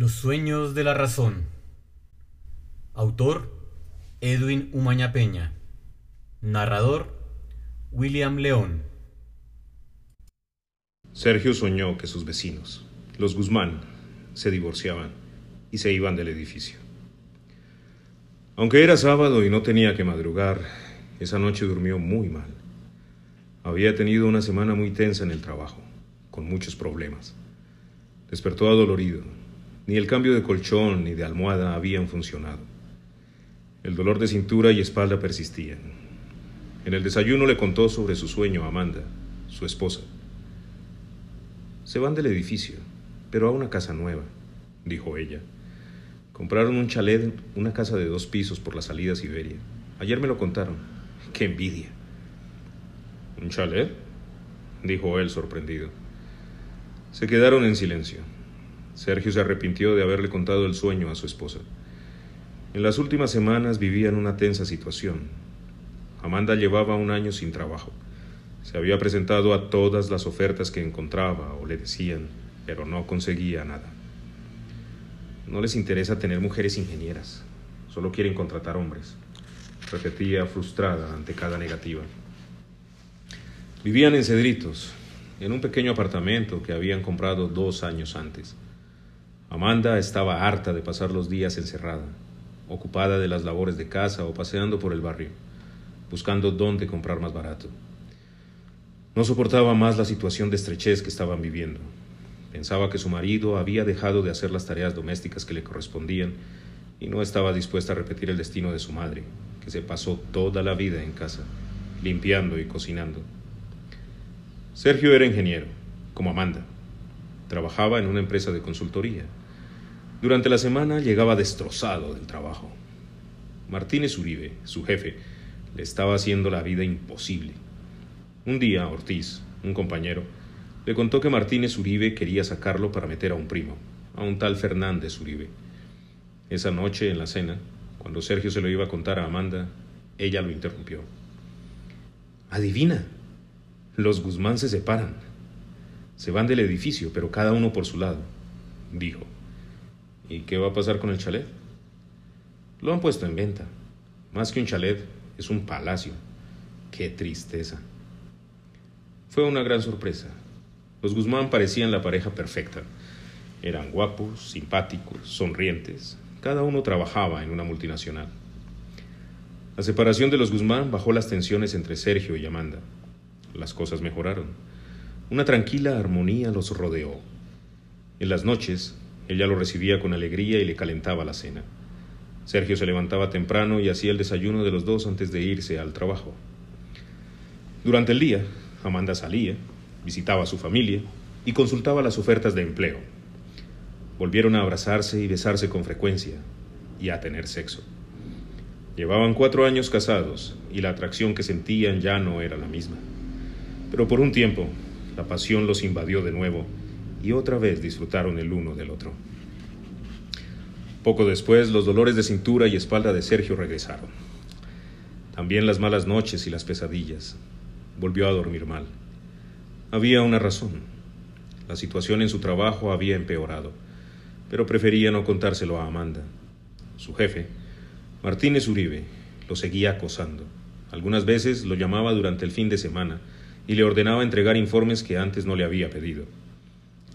Los sueños de la razón. Autor Edwin Umaña Peña. Narrador William León. Sergio soñó que sus vecinos, los Guzmán, se divorciaban y se iban del edificio. Aunque era sábado y no tenía que madrugar, esa noche durmió muy mal. Había tenido una semana muy tensa en el trabajo, con muchos problemas. Despertó adolorido. Ni el cambio de colchón ni de almohada habían funcionado. El dolor de cintura y espalda persistían. En el desayuno le contó sobre su sueño a Amanda, su esposa. Se van del edificio, pero a una casa nueva, dijo ella. Compraron un chalet, una casa de dos pisos por la salida Siberia. Ayer me lo contaron. ¡Qué envidia! ¿Un chalet? dijo él sorprendido. Se quedaron en silencio. Sergio se arrepintió de haberle contado el sueño a su esposa. En las últimas semanas vivían una tensa situación. Amanda llevaba un año sin trabajo. Se había presentado a todas las ofertas que encontraba o le decían, pero no conseguía nada. No les interesa tener mujeres ingenieras, solo quieren contratar hombres, repetía frustrada ante cada negativa. Vivían en Cedritos, en un pequeño apartamento que habían comprado dos años antes. Amanda estaba harta de pasar los días encerrada, ocupada de las labores de casa o paseando por el barrio, buscando dónde comprar más barato. No soportaba más la situación de estrechez que estaban viviendo. Pensaba que su marido había dejado de hacer las tareas domésticas que le correspondían y no estaba dispuesta a repetir el destino de su madre, que se pasó toda la vida en casa, limpiando y cocinando. Sergio era ingeniero, como Amanda. Trabajaba en una empresa de consultoría. Durante la semana llegaba destrozado del trabajo. Martínez Uribe, su jefe, le estaba haciendo la vida imposible. Un día, Ortiz, un compañero, le contó que Martínez Uribe quería sacarlo para meter a un primo, a un tal Fernández Uribe. Esa noche, en la cena, cuando Sergio se lo iba a contar a Amanda, ella lo interrumpió. Adivina, los Guzmán se separan. Se van del edificio, pero cada uno por su lado, dijo. ¿Y qué va a pasar con el chalet? Lo han puesto en venta. Más que un chalet, es un palacio. Qué tristeza. Fue una gran sorpresa. Los Guzmán parecían la pareja perfecta. Eran guapos, simpáticos, sonrientes. Cada uno trabajaba en una multinacional. La separación de los Guzmán bajó las tensiones entre Sergio y Amanda. Las cosas mejoraron. Una tranquila armonía los rodeó. En las noches, ella lo recibía con alegría y le calentaba la cena. Sergio se levantaba temprano y hacía el desayuno de los dos antes de irse al trabajo. Durante el día, Amanda salía, visitaba a su familia y consultaba las ofertas de empleo. Volvieron a abrazarse y besarse con frecuencia y a tener sexo. Llevaban cuatro años casados y la atracción que sentían ya no era la misma. Pero por un tiempo, la pasión los invadió de nuevo y otra vez disfrutaron el uno del otro. Poco después, los dolores de cintura y espalda de Sergio regresaron. También las malas noches y las pesadillas. Volvió a dormir mal. Había una razón. La situación en su trabajo había empeorado, pero prefería no contárselo a Amanda. Su jefe, Martínez Uribe, lo seguía acosando. Algunas veces lo llamaba durante el fin de semana y le ordenaba entregar informes que antes no le había pedido.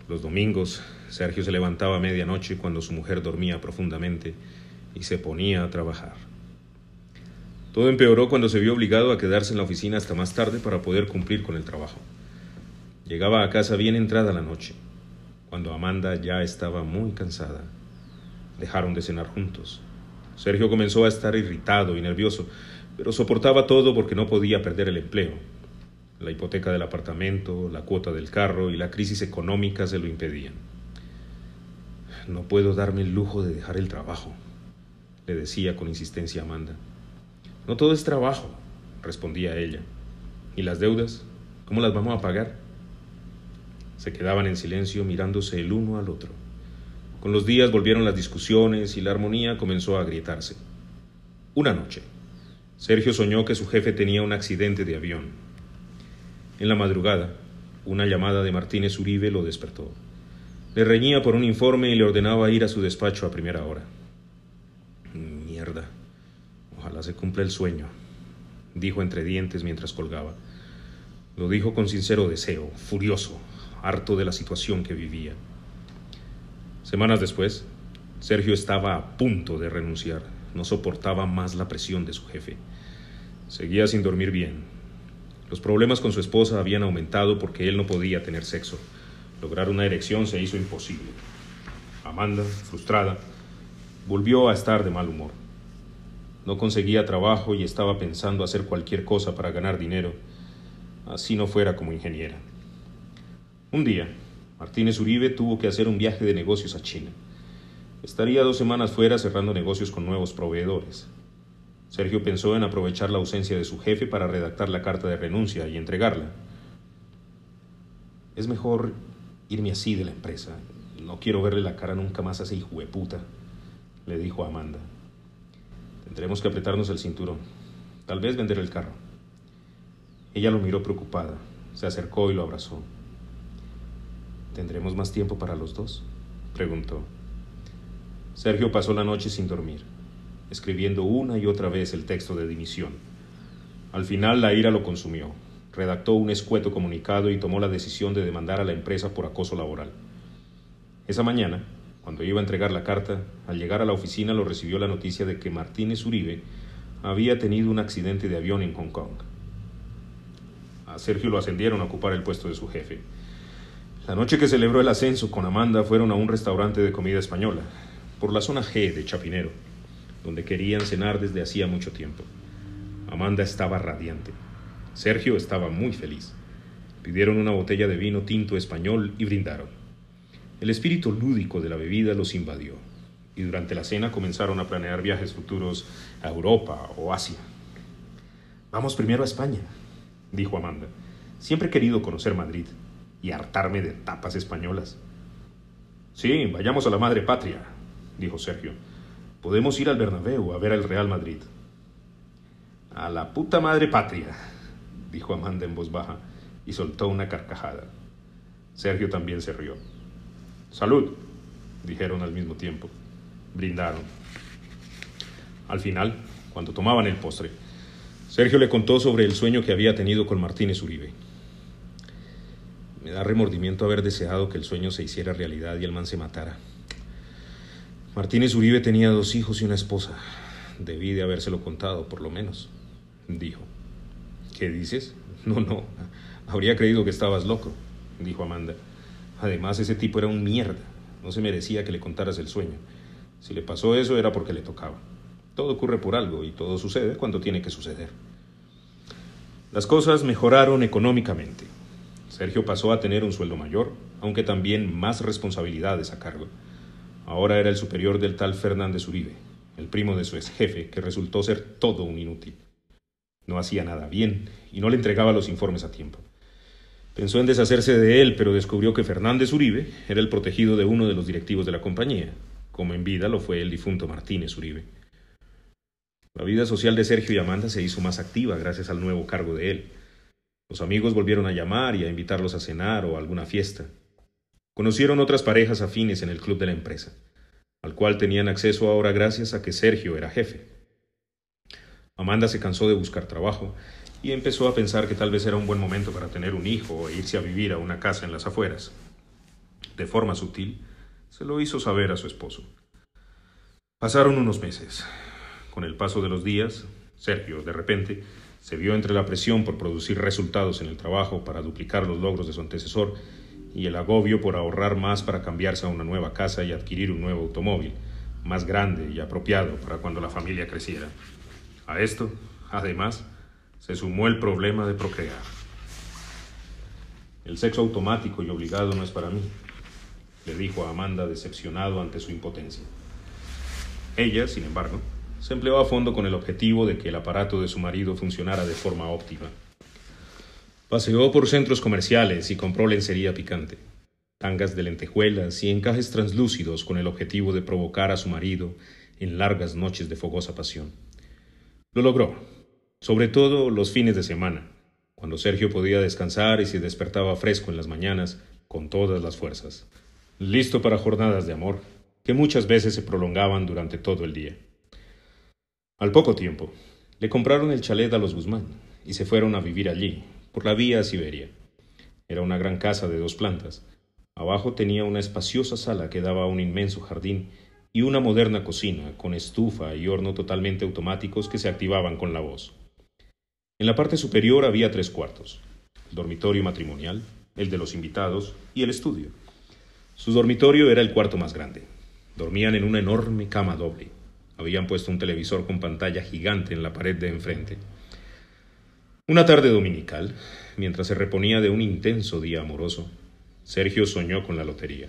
Los domingos, Sergio se levantaba a medianoche cuando su mujer dormía profundamente y se ponía a trabajar. Todo empeoró cuando se vio obligado a quedarse en la oficina hasta más tarde para poder cumplir con el trabajo. Llegaba a casa bien entrada la noche, cuando Amanda ya estaba muy cansada. Dejaron de cenar juntos. Sergio comenzó a estar irritado y nervioso, pero soportaba todo porque no podía perder el empleo. La hipoteca del apartamento, la cuota del carro y la crisis económica se lo impedían. No puedo darme el lujo de dejar el trabajo, le decía con insistencia Amanda. No todo es trabajo, respondía ella. ¿Y las deudas? ¿Cómo las vamos a pagar? Se quedaban en silencio mirándose el uno al otro. Con los días volvieron las discusiones y la armonía comenzó a agrietarse. Una noche, Sergio soñó que su jefe tenía un accidente de avión en la madrugada, una llamada de Martínez Uribe lo despertó. Le reñía por un informe y le ordenaba ir a su despacho a primera hora. Mierda. Ojalá se cumpla el sueño, dijo entre dientes mientras colgaba. Lo dijo con sincero deseo, furioso, harto de la situación que vivía. Semanas después, Sergio estaba a punto de renunciar. No soportaba más la presión de su jefe. Seguía sin dormir bien. Los problemas con su esposa habían aumentado porque él no podía tener sexo. Lograr una erección se hizo imposible. Amanda, frustrada, volvió a estar de mal humor. No conseguía trabajo y estaba pensando hacer cualquier cosa para ganar dinero, así no fuera como ingeniera. Un día, Martínez Uribe tuvo que hacer un viaje de negocios a China. Estaría dos semanas fuera cerrando negocios con nuevos proveedores. Sergio pensó en aprovechar la ausencia de su jefe para redactar la carta de renuncia y entregarla. Es mejor irme así de la empresa. No quiero verle la cara nunca más a ese hijo de puta, le dijo a Amanda. Tendremos que apretarnos el cinturón. Tal vez vender el carro. Ella lo miró preocupada, se acercó y lo abrazó. ¿Tendremos más tiempo para los dos? preguntó. Sergio pasó la noche sin dormir, escribiendo una y otra vez el texto de dimisión. Al final la ira lo consumió redactó un escueto comunicado y tomó la decisión de demandar a la empresa por acoso laboral. Esa mañana, cuando iba a entregar la carta, al llegar a la oficina lo recibió la noticia de que Martínez Uribe había tenido un accidente de avión en Hong Kong. A Sergio lo ascendieron a ocupar el puesto de su jefe. La noche que celebró el ascenso con Amanda fueron a un restaurante de comida española, por la zona G de Chapinero, donde querían cenar desde hacía mucho tiempo. Amanda estaba radiante. Sergio estaba muy feliz. Pidieron una botella de vino tinto español y brindaron. El espíritu lúdico de la bebida los invadió, y durante la cena comenzaron a planear viajes futuros a Europa o Asia. Vamos primero a España, dijo Amanda. Siempre he querido conocer Madrid y hartarme de tapas españolas. Sí, vayamos a la madre patria, dijo Sergio. Podemos ir al Bernabéu a ver al Real Madrid. A la puta madre patria, dijo Amanda en voz baja y soltó una carcajada. Sergio también se rió. Salud, dijeron al mismo tiempo. Brindaron. Al final, cuando tomaban el postre, Sergio le contó sobre el sueño que había tenido con Martínez Uribe. Me da remordimiento haber deseado que el sueño se hiciera realidad y el man se matara. Martínez Uribe tenía dos hijos y una esposa. Debí de habérselo contado, por lo menos, dijo. ¿Qué dices? No, no. Habría creído que estabas loco, dijo Amanda. Además, ese tipo era un mierda. No se merecía que le contaras el sueño. Si le pasó eso era porque le tocaba. Todo ocurre por algo y todo sucede cuando tiene que suceder. Las cosas mejoraron económicamente. Sergio pasó a tener un sueldo mayor, aunque también más responsabilidades a cargo. Ahora era el superior del tal Fernández Uribe, el primo de su ex jefe, que resultó ser todo un inútil. No hacía nada bien y no le entregaba los informes a tiempo. Pensó en deshacerse de él, pero descubrió que Fernández Uribe era el protegido de uno de los directivos de la compañía, como en vida lo fue el difunto Martínez Uribe. La vida social de Sergio y Amanda se hizo más activa gracias al nuevo cargo de él. Los amigos volvieron a llamar y a invitarlos a cenar o a alguna fiesta. Conocieron otras parejas afines en el club de la empresa, al cual tenían acceso ahora gracias a que Sergio era jefe. Amanda se cansó de buscar trabajo y empezó a pensar que tal vez era un buen momento para tener un hijo e irse a vivir a una casa en las afueras. De forma sutil, se lo hizo saber a su esposo. Pasaron unos meses. Con el paso de los días, Sergio, de repente, se vio entre la presión por producir resultados en el trabajo para duplicar los logros de su antecesor y el agobio por ahorrar más para cambiarse a una nueva casa y adquirir un nuevo automóvil, más grande y apropiado para cuando la familia creciera. A esto, además, se sumó el problema de procrear. El sexo automático y obligado no es para mí, le dijo a Amanda decepcionado ante su impotencia. Ella, sin embargo, se empleó a fondo con el objetivo de que el aparato de su marido funcionara de forma óptima. Paseó por centros comerciales y compró lencería picante, tangas de lentejuelas y encajes translúcidos con el objetivo de provocar a su marido en largas noches de fogosa pasión. Lo logró, sobre todo los fines de semana, cuando Sergio podía descansar y se despertaba fresco en las mañanas con todas las fuerzas. listo para jornadas de amor, que muchas veces se prolongaban durante todo el día. Al poco tiempo, le compraron el chalet a los Guzmán y se fueron a vivir allí, por la vía a Siberia. Era una gran casa de dos plantas. Abajo tenía una espaciosa sala que daba a un inmenso jardín y una moderna cocina con estufa y horno totalmente automáticos que se activaban con la voz. En la parte superior había tres cuartos, el dormitorio matrimonial, el de los invitados y el estudio. Su dormitorio era el cuarto más grande. Dormían en una enorme cama doble. Habían puesto un televisor con pantalla gigante en la pared de enfrente. Una tarde dominical, mientras se reponía de un intenso día amoroso, Sergio soñó con la lotería.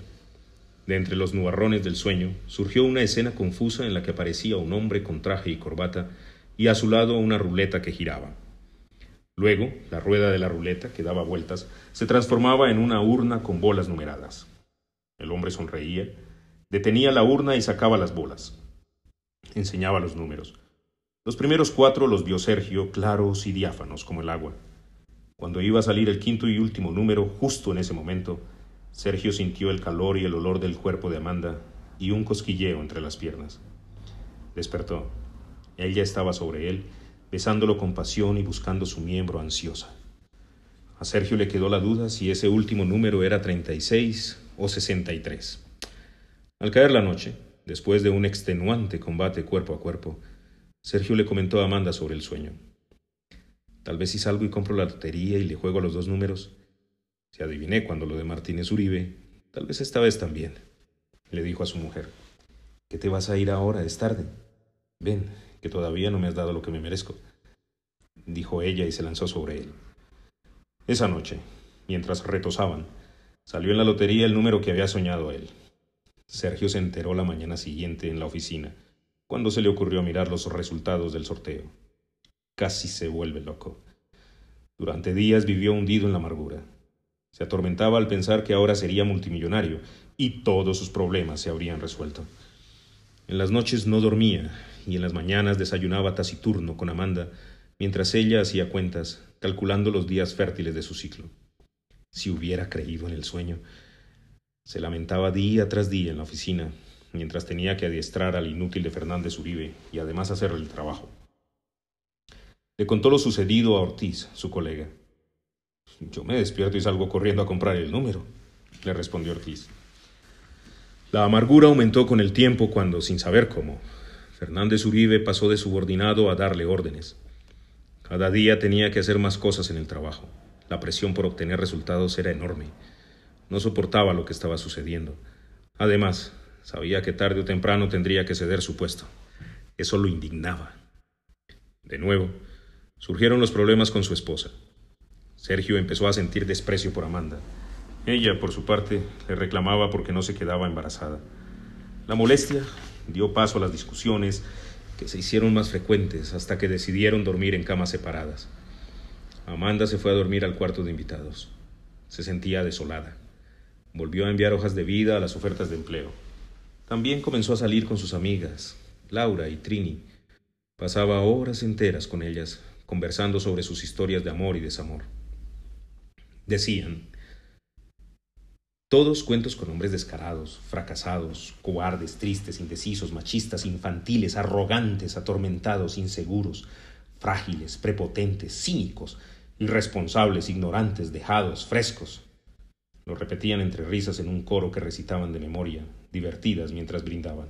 De entre los nubarrones del sueño surgió una escena confusa en la que aparecía un hombre con traje y corbata y a su lado una ruleta que giraba. Luego, la rueda de la ruleta, que daba vueltas, se transformaba en una urna con bolas numeradas. El hombre sonreía, detenía la urna y sacaba las bolas. Enseñaba los números. Los primeros cuatro los vio Sergio claros y diáfanos como el agua. Cuando iba a salir el quinto y último número, justo en ese momento, Sergio sintió el calor y el olor del cuerpo de Amanda y un cosquilleo entre las piernas. Despertó. Ella estaba sobre él, besándolo con pasión y buscando su miembro ansiosa. A Sergio le quedó la duda si ese último número era 36 o 63. Al caer la noche, después de un extenuante combate cuerpo a cuerpo, Sergio le comentó a Amanda sobre el sueño. Tal vez si salgo y compro la lotería y le juego a los dos números, si adiviné cuando lo de Martínez Uribe, tal vez esta vez también, le dijo a su mujer. ¿Qué te vas a ir ahora? Es tarde. Ven, que todavía no me has dado lo que me merezco, dijo ella y se lanzó sobre él. Esa noche, mientras retosaban, salió en la lotería el número que había soñado él. Sergio se enteró la mañana siguiente en la oficina, cuando se le ocurrió mirar los resultados del sorteo. Casi se vuelve loco. Durante días vivió hundido en la amargura. Se atormentaba al pensar que ahora sería multimillonario y todos sus problemas se habrían resuelto. En las noches no dormía y en las mañanas desayunaba taciturno con Amanda mientras ella hacía cuentas, calculando los días fértiles de su ciclo. Si hubiera creído en el sueño. Se lamentaba día tras día en la oficina, mientras tenía que adiestrar al inútil de Fernández Uribe y además hacerle el trabajo. Le contó lo sucedido a Ortiz, su colega. Yo me despierto y salgo corriendo a comprar el número, le respondió Ortiz. La amargura aumentó con el tiempo cuando, sin saber cómo, Fernández Uribe pasó de subordinado a darle órdenes. Cada día tenía que hacer más cosas en el trabajo. La presión por obtener resultados era enorme. No soportaba lo que estaba sucediendo. Además, sabía que tarde o temprano tendría que ceder su puesto. Eso lo indignaba. De nuevo, surgieron los problemas con su esposa. Sergio empezó a sentir desprecio por Amanda. Ella, por su parte, le reclamaba porque no se quedaba embarazada. La molestia dio paso a las discusiones que se hicieron más frecuentes hasta que decidieron dormir en camas separadas. Amanda se fue a dormir al cuarto de invitados. Se sentía desolada. Volvió a enviar hojas de vida a las ofertas de empleo. También comenzó a salir con sus amigas, Laura y Trini. Pasaba horas enteras con ellas, conversando sobre sus historias de amor y desamor. Decían, todos cuentos con hombres descarados, fracasados, cobardes, tristes, indecisos, machistas, infantiles, arrogantes, atormentados, inseguros, frágiles, prepotentes, cínicos, irresponsables, ignorantes, dejados, frescos. Lo repetían entre risas en un coro que recitaban de memoria, divertidas mientras brindaban.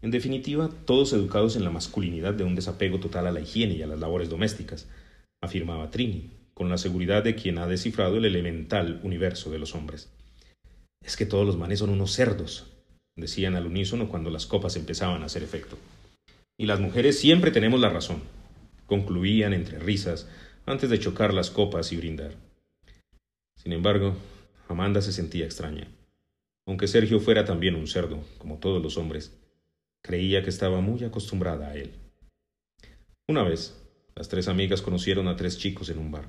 En definitiva, todos educados en la masculinidad de un desapego total a la higiene y a las labores domésticas, afirmaba Trini, con la seguridad de quien ha descifrado el elemental universo de los hombres. Es que todos los manes son unos cerdos, decían al unísono cuando las copas empezaban a hacer efecto. Y las mujeres siempre tenemos la razón, concluían entre risas antes de chocar las copas y brindar. Sin embargo, Amanda se sentía extraña. Aunque Sergio fuera también un cerdo, como todos los hombres, creía que estaba muy acostumbrada a él. Una vez, las tres amigas conocieron a tres chicos en un bar.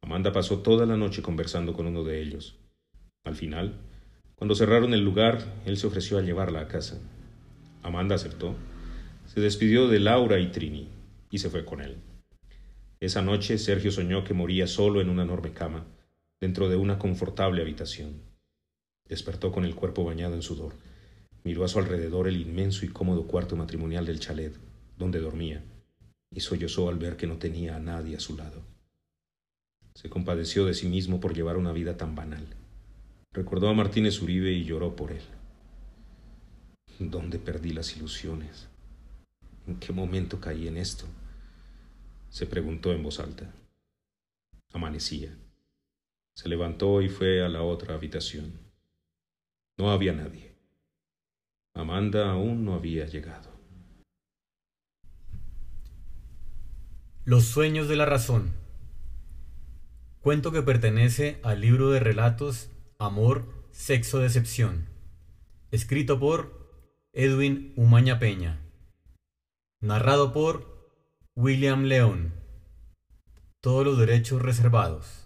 Amanda pasó toda la noche conversando con uno de ellos. Al final, cuando cerraron el lugar, él se ofreció a llevarla a casa. Amanda aceptó. Se despidió de Laura y Trini y se fue con él. Esa noche Sergio soñó que moría solo en una enorme cama, dentro de una confortable habitación. Despertó con el cuerpo bañado en sudor. Miró a su alrededor el inmenso y cómodo cuarto matrimonial del chalet, donde dormía, y sollozó al ver que no tenía a nadie a su lado. Se compadeció de sí mismo por llevar una vida tan banal. Recordó a Martínez Uribe y lloró por él. ¿Dónde perdí las ilusiones? ¿En qué momento caí en esto? se preguntó en voz alta. Amanecía. Se levantó y fue a la otra habitación. No había nadie. Amanda aún no había llegado. Los sueños de la razón. Cuento que pertenece al libro de relatos Amor, Sexo, Decepción, escrito por Edwin Umaña Peña, narrado por William León. Todos los derechos reservados.